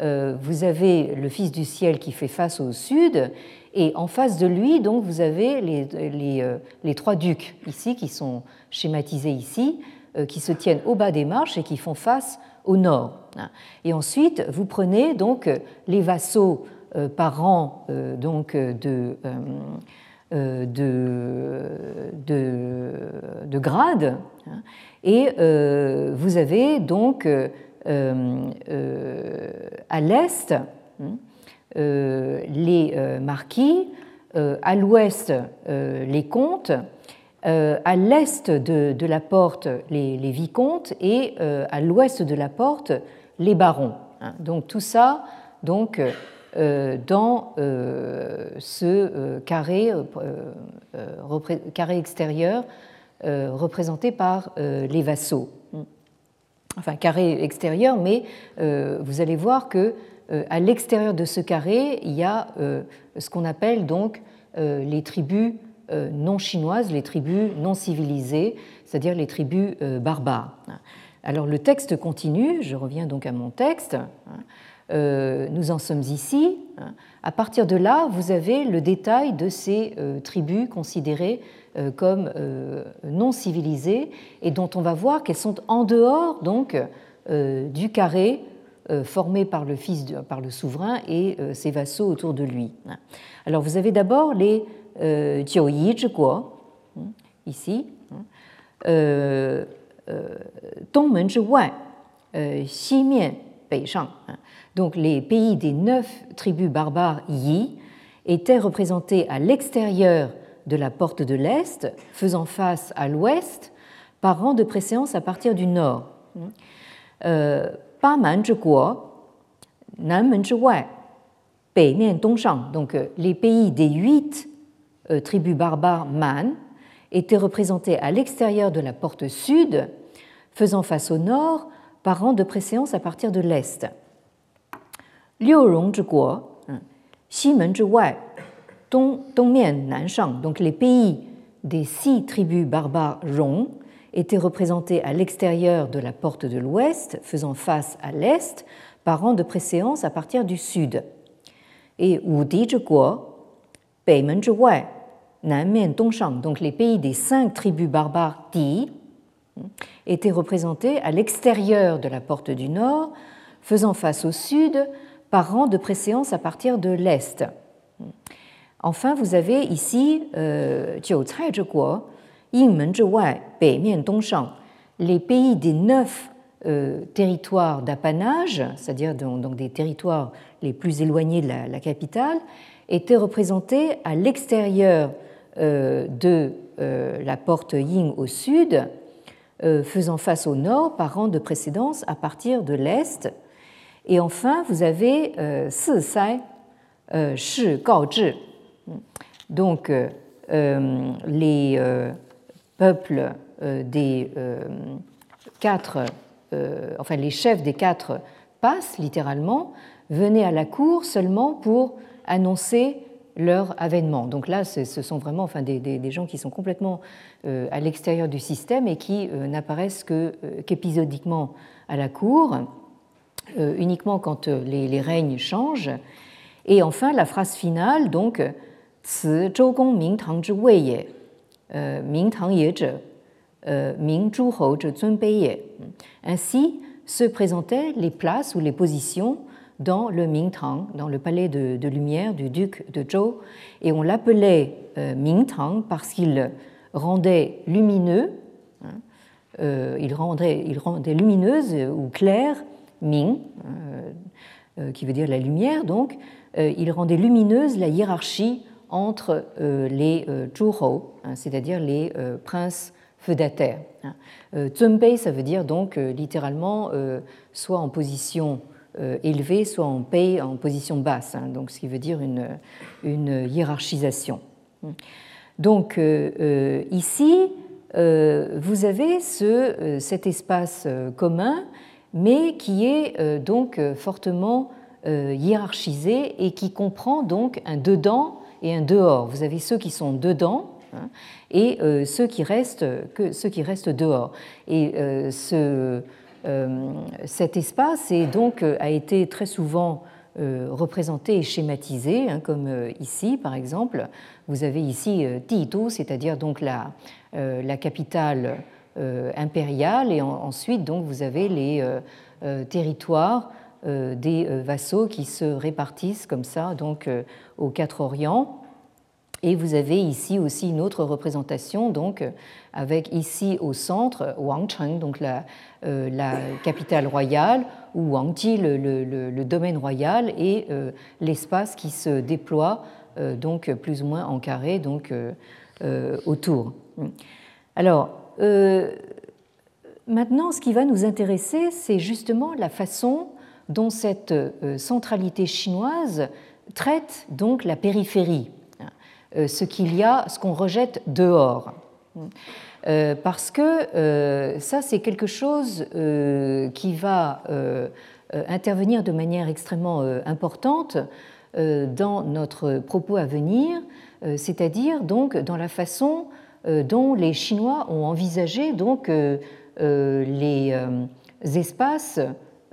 euh, vous avez le Fils du ciel qui fait face au sud, et en face de lui, donc, vous avez les, euh, trois ducs ici, qui sont schématisés ici, euh, qui se tiennent au bas des marches et qui font face au nord. Et ensuite, vous prenez donc les vassaux par rang donc, de, de, de, de, grades. Hein. Et vous avez donc à l'est hein, les marquis, à l'ouest les comtes, à l'est de, la porte les, les vicomtes et à l'ouest de la porte les barons. Hein. Donc tout ça, donc euh, dans euh, ce euh, carré, carré extérieur représenté par les vassaux. Enfin, carré extérieur, mais vous allez voir que à l'extérieur de ce carré, il y a ce qu'on appelle donc les tribus non chinoises, les tribus non civilisées, c'est-à-dire les tribus barbares. Alors le texte continue, je reviens donc à mon texte. Euh, nous en sommes ici. À partir de là, vous avez le détail de ces euh, tribus considérées euh, comme non civilisées et dont on va voir qu'elles sont en dehors donc du carré formé par le fils, par le souverain et ses vassaux autour de lui. Alors vous avez d'abord les Jiuyi Zhiguo, ici, Zhiwai, Ximian Beishang. Donc les pays des neuf tribus barbares Yi étaient représentés à l'extérieur de la porte de l'Est, faisant face à l'Ouest, par rang de préséance à partir du nord. Euh, donc euh, les pays des huit euh, tribus barbares Man étaient représentés à l'extérieur de la porte sud, faisant face au nord, par rang de préséance à partir de l'Est. Donc les pays des six tribus barbares Rong étaient représentés à l'extérieur de la porte de l'ouest, faisant face à l'est, par rang de préséance à partir du sud. Et Wudi donc les pays des cinq tribus barbares Di, étaient représentés à l'extérieur de la porte du nord, faisant face au sud, par rang de préséance à partir de l'Est. Enfin, vous avez ici euh, les pays des neuf euh, territoires d'apanage, c'est-à-dire donc des territoires les plus éloignés de la, capitale, étaient représentés à l'extérieur euh, de la porte Ying au sud, faisant face au nord par rang de précédence à partir de l'est, et enfin, vous avez euh, Si euh, Zhi. Donc, euh, les peuples des quatre, enfin les chefs des quatre passes, littéralement, venaient à la cour seulement pour annoncer leur avènement. Donc là, ce sont vraiment enfin, des, gens qui sont complètement à l'extérieur du système et qui n'apparaissent qu'épisodiquement à la cour. Euh, uniquement quand euh, les, règnes changent. Et enfin, la phrase finale, donc, Ci Zhou Gong Ming Tang Zhi Wei Ye, euh, Ming Tang Ye Zhe, Ming Zhu Hou Zhe Zun Bei Ye. Ainsi se présentaient les places ou les positions dans le Mingtang, dans le palais de, lumière du duc de Zhou, et on l'appelait Mingtang parce qu'il rendait lumineux, hein, il, rendait, il rendait lumineuse ou claire Ming, euh, euh, qui veut dire la lumière, donc, euh, il rendait lumineuse la hiérarchie entre les Zhuhou, hein, c'est-à-dire les princes feudataires. Hein. Zunbei, ça veut dire donc littéralement soit en position élevée, soit en pei en position basse, hein, donc ce qui veut dire une, une hiérarchisation. Donc ici, vous avez ce, cet espace commun mais qui est euh, donc euh, fortement euh, hiérarchisé et qui comprend donc un dedans et un dehors. Vous avez ceux qui sont dedans hein, et ceux, qui restent, ceux qui restent dehors. Et ce, cet espace est donc, a été très souvent représenté et schématisé, hein, comme ici par exemple. Vous avez ici Titu, c'est-à-dire donc la, la capitale impériale et ensuite donc vous avez les euh, euh, territoires des vassaux qui se répartissent comme ça donc aux quatre Orients. Et vous avez ici aussi une autre représentation, donc avec ici au centre Wangcheng, donc la, capitale royale, ou Wangji, le, le, domaine royal, et l'espace qui se déploie donc plus ou moins en carré donc autour. Alors, Maintenant, ce qui va nous intéresser, c'est justement la façon dont cette euh, centralité chinoise traite donc la périphérie, euh, ce qu'il y a, ce qu'on rejette dehors. Euh, parce que ça, c'est quelque chose qui va intervenir de manière extrêmement importante dans notre propos à venir, c'est-à-dire donc dans la façon dont les Chinois ont envisagé donc euh, les euh, espaces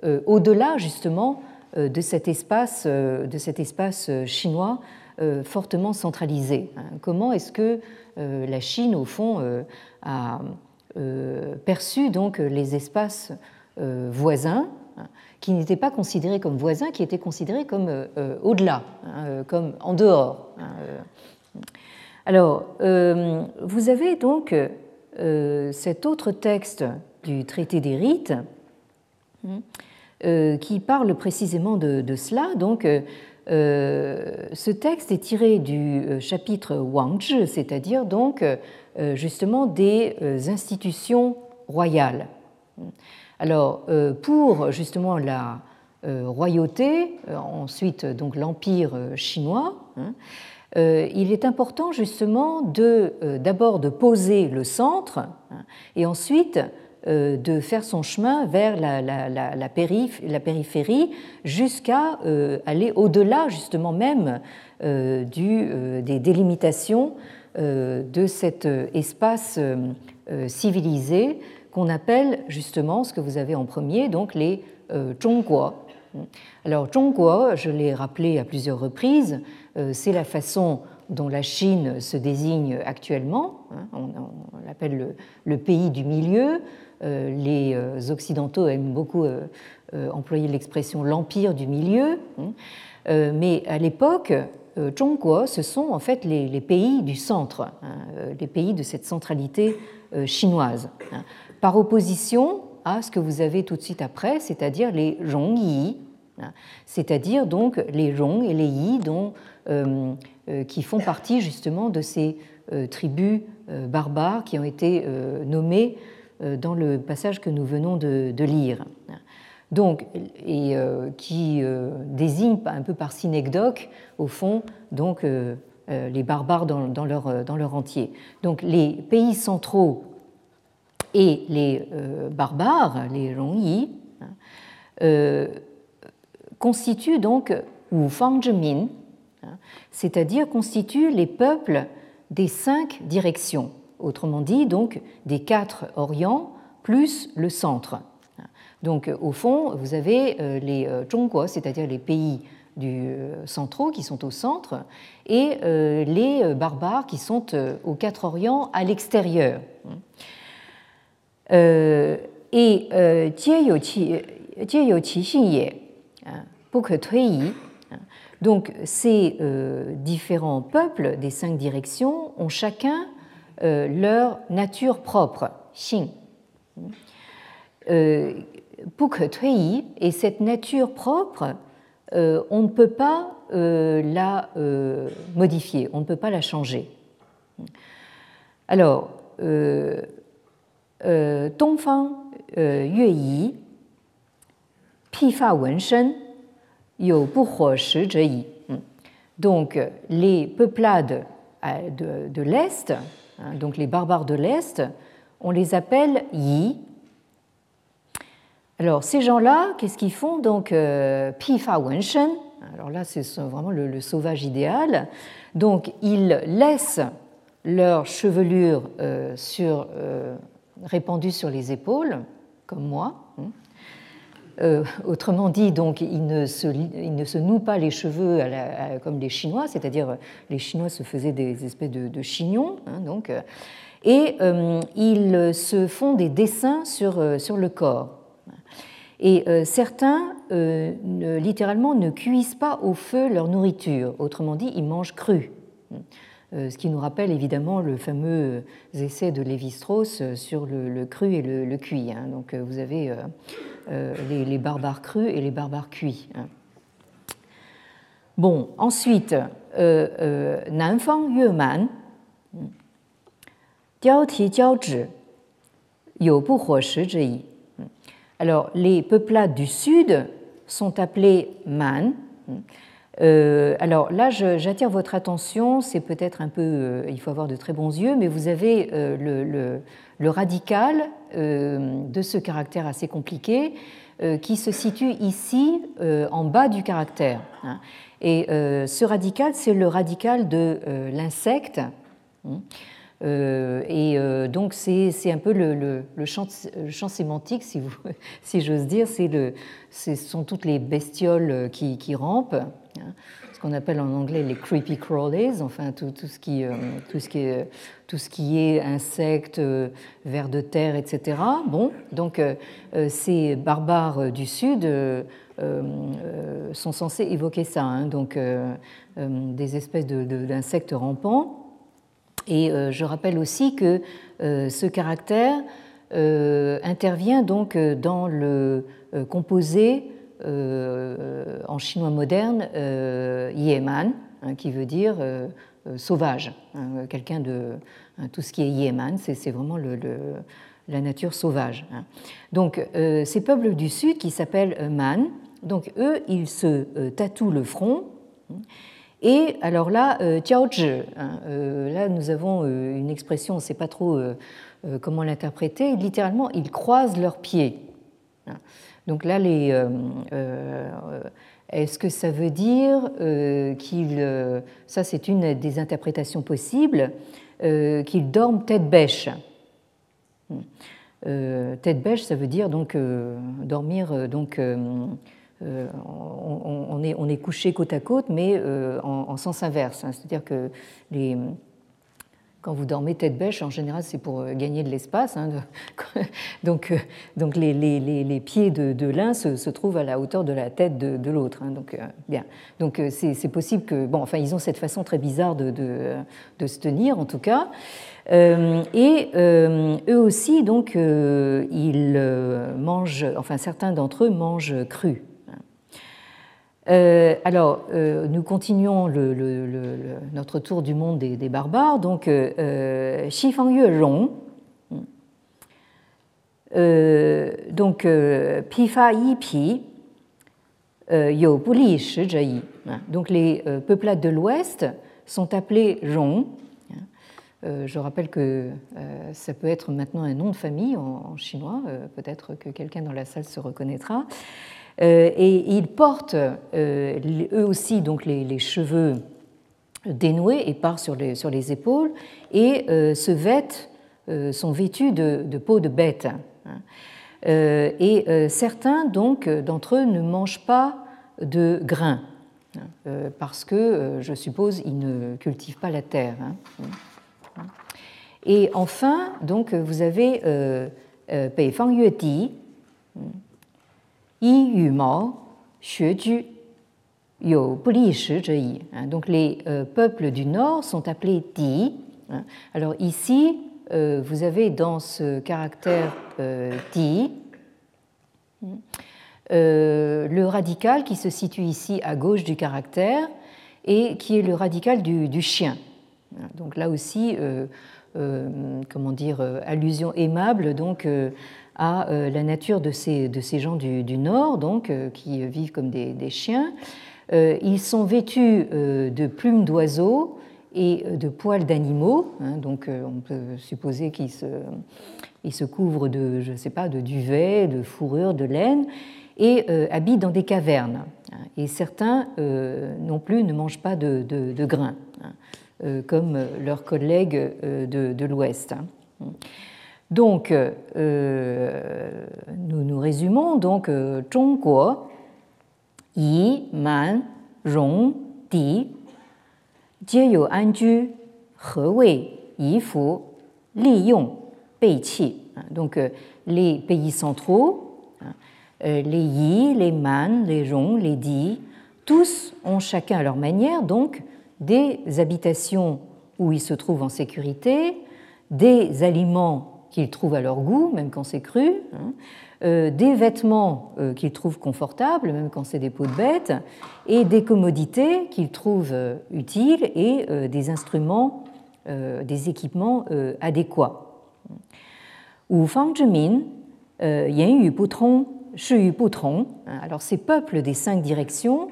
euh, au-delà justement de cet espace, de cet espace chinois fortement centralisé. Hein. Comment est-ce que la Chine, au fond, a perçu donc les espaces voisins hein, qui n'étaient pas considérés comme voisins, qui étaient considérés comme au-delà, hein, comme en dehors. Alors, vous avez donc euh, cet autre texte du traité des rites euh, qui parle précisément de, cela. Donc, euh, ce texte est tiré du chapitre Wangzhi, c'est-à-dire donc justement des institutions royales. Alors, pour justement la royauté, ensuite donc l'empire chinois, hein, euh, il est important justement euh, d'abord de poser le centre hein, et ensuite euh, de faire son chemin vers la, périphérie jusqu'à aller au-delà justement même des délimitations de cet espace civilisé qu'on appelle justement ce que vous avez en premier, donc les Zhongguo. Alors Zhongguo, je l'ai rappelé à plusieurs reprises, euh, c'est la façon dont la Chine se désigne actuellement. Hein. On, l'appelle le, pays du milieu. Euh, les euh, Occidentaux aiment beaucoup employer l'expression l'empire du milieu. Hein. Mais à l'époque, Zhongguo, ce sont en fait les, pays du centre, hein, les pays de cette centralité chinoise, par opposition à ce que vous avez tout de suite après, c'est-à-dire les Zhongyi, c'est-à-dire donc les Zhong et les Yi dont euh, euh, qui font partie justement de ces euh, tribus barbares qui ont été nommées dans le passage que nous venons de, lire. Donc, et qui désigne un peu par synecdoque, au fond, donc les barbares dans leur entier. Donc, les pays centraux et les barbares, les Rongyi, constituent donc ou Fangzhemin, Hein, c'est-à-dire constituent les peuples des cinq directions, autrement dit donc des quatre orients plus le centre. Donc au fond, vous avez euh, les euh, Zhongguo, c'est-à-dire les pays du euh, centraux qui sont au centre, et les barbares qui sont aux quatre orients à l'extérieur euh, et ces différents peuples des cinq directions ont chacun leur nature propre, xing. Euh et cette nature propre, on ne peut pas la modifier, on ne peut pas la changer. Alors, euh, donc les peuplades de, de l'Est, hein, donc les barbares de l'Est, on les appelle Yi. Alors ces gens-là, qu'est-ce qu'ils font? Donc euh, Pifa Wenshen, alors là c'est vraiment le, sauvage idéal, donc ils laissent leur chevelure euh, sur, euh, répandue sur les épaules, comme moi, hein, euh, autrement dit, donc, il ne, se, il ne se noue pas les cheveux comme les Chinois, c'est-à-dire les Chinois se faisaient des espèces de, chignons, hein, donc, euh, et euh, ils se font des dessins sur, sur le corps. Et certains, littéralement, ne cuisent pas au feu leur nourriture, autrement dit, ils mangent cru. Ce qui nous rappelle évidemment le fameux essai de Lévi-Strauss sur le, cru et le, cuit. Hein. Donc vous avez les, barbares crus et les barbares cuits. Hein. Bon, ensuite, Nanfang Yueman, alors, les peuplades du sud sont appelées man. Euh, alors là, j'attire votre attention, c'est peut-être un peu, euh, il faut avoir de très bons yeux, mais vous avez euh, le, radical de ce caractère assez compliqué qui se situe ici en bas du caractère. Hein. Et ce radical, c'est le radical de l'insecte. Hein. Euh, et euh, donc c'est un peu le, champ, sémantique, si, si j'ose dire. Le, ce sont toutes les bestioles qui, rampent, hein, ce qu'on appelle en anglais les creepy crawlies, enfin tout, ce, qui, euh, tout, ce, qui est, tout ce qui est insectes, vers de terre, etc. Bon, donc ces barbares du Sud sont censés évoquer ça, hein, donc des espèces d'insectes rampants. Et euh, je rappelle aussi que euh, ce caractère euh, intervient donc dans le composé en chinois moderne Yeman, hein, qui veut dire sauvage. Hein, quelqu'un de hein, tout ce qui est Yeman, c'est vraiment la nature sauvage. Donc ces peuples du sud qui s'appellent Man, donc eux ils se tatouent le front. Et alors là, euh, hein, euh, là nous avons euh, une expression, on ne sait pas trop comment l'interpréter, littéralement, ils croisent leurs pieds. Hein. Donc là, est-ce que ça veut dire qu'ils, ça c'est une des interprétations possibles, qu'ils dorment tête bêche Tête bêche, ça veut dire donc dormir donc euh, on, est, couché côte à côte, mais euh, en, sens inverse. Hein. C'est-à-dire que quand vous dormez tête bêche, en général, c'est pour euh, gagner de l'espace. Hein, donc, les, pieds de, l'un se, trouvent à la hauteur de la tête de, l'autre. Hein. donc, bien. Donc, c'est possible que. Bon, enfin, ils ont cette façon très bizarre de, de se tenir, en tout cas. et eux aussi, donc, ils mangent, enfin, certains d'entre eux mangent cru. Euh, alors, euh, nous continuons notre tour du monde des, barbares. Donc, euh, Yue Rong, donc Pifa Yi Pi, Yo Li Shi Yi. Donc, les peuplades de l'Ouest sont appelées Rong. Je rappelle que ça peut être maintenant un nom de famille en chinois, peut-être que quelqu'un dans la salle se reconnaîtra. Euh, et ils portent euh, eux aussi donc les, cheveux dénoués et partent sur les, sur les épaules et euh, se vêtent, sont vêtus de, peau de bête. Hein. et certains donc d'entre eux ne mangent pas de grains hein, parce que, je suppose, ils ne cultivent pas la terre. Hein. Et enfin, donc, vous avez Beifang Yueti, donc les euh, peuples du Nord sont appelés Di. Hein. Alors ici, euh, vous avez dans ce caractère euh, Di le radical qui se situe ici à gauche du caractère et qui est le radical du, chien. Donc là aussi, comment dire, allusion aimable donc à euh, la nature de ces, de ces gens du, Nord, donc, euh, qui vivent comme des, chiens. Euh, ils sont vêtus de plumes d'oiseaux et de poils d'animaux, hein, donc on peut supposer qu'ils se, ils se couvrent de, je sais pas, de duvet, de fourrure, de laine, et habitent dans des cavernes. Hein. Et certains non plus ne mangent pas de, de, grains, hein, comme leurs collègues de, de l'Ouest. Donc, euh, nous nous résumons donc euh, Zhongguo, Yi, Man, Rong, Di, Anju, He Yi Fu, Li Yong. Donc, euh, les pays centraux, hein, les Yi, les Man, les Rong, les Di, tous ont chacun à leur manière donc des habitations où ils se trouvent en sécurité, des aliments qu'ils trouvent à leur goût, même quand c'est cru, hein, euh, des vêtements euh, qu'ils trouvent confortables, même quand c'est des peaux de bête, et des commodités qu'ils trouvent euh, utiles et des instruments, des équipements adéquats. Ou Fang Zhimin, Yan Yu Putong, Shi Yu Putong, hein, alors ces peuples des cinq directions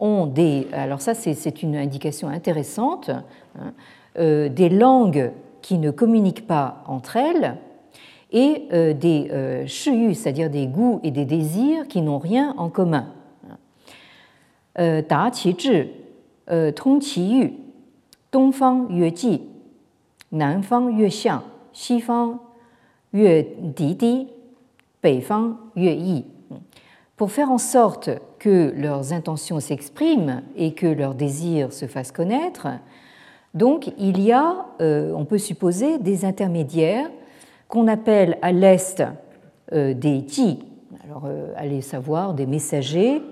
ont des. Alors, ça, c'est une indication intéressante. Hein, des langues qui ne communiquent pas entre elles, et euh, des euh, c'est-à-dire des goûts et des désirs qui n'ont rien en commun. Euh, da qi zhi, tong qi yu, dong fang yue ji, nan fang yue xiang, xi fang yue di di, fang yue yi. Pour faire en sorte que leurs intentions s'expriment et que leurs désirs se fassent connaître, donc il y a, on peut supposer, des intermédiaires qu'on appelle à l'est euh, des Ji, alors euh, allez savoir des messagers,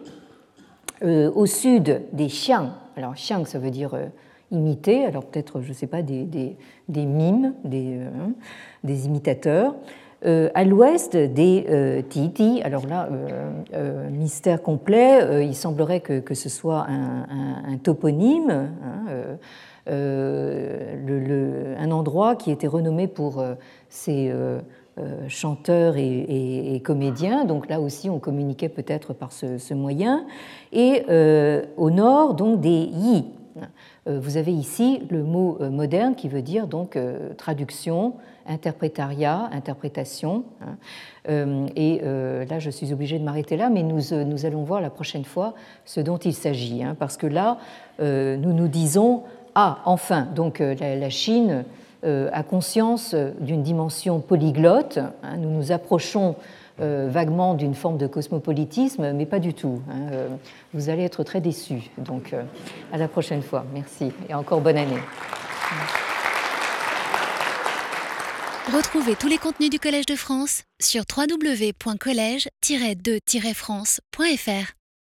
euh, au sud des Xiang, alors Xiang ça veut dire imiter, alors peut-être, je ne sais pas, des, mimes, des, hein, imitateurs, à l'ouest des Titi, alors là, mystère complet, il semblerait que, que ce soit un, toponyme, hein, le, un endroit qui était renommé pour euh, euh, chanteurs et, comédiens. Donc là aussi, on communiquait peut-être par ce, moyen. Et euh, au nord, donc des yi. Vous avez ici le mot moderne qui veut dire donc traduction, interprétariat, interprétation. Hein. Et là, je suis obligée de m'arrêter là, mais nous, nous allons voir la prochaine fois ce dont il s'agit, hein, parce que là, nous nous disons ah enfin donc la Chine euh, a conscience d'une dimension polyglotte. Hein, nous nous approchons euh, vaguement d'une forme de cosmopolitisme, mais pas du tout. Hein, euh, vous allez être très déçus. Donc, à la prochaine fois. Merci et encore bonne année.
Retrouvez tous les contenus du Collège de France sur www.colège-2-france.fr.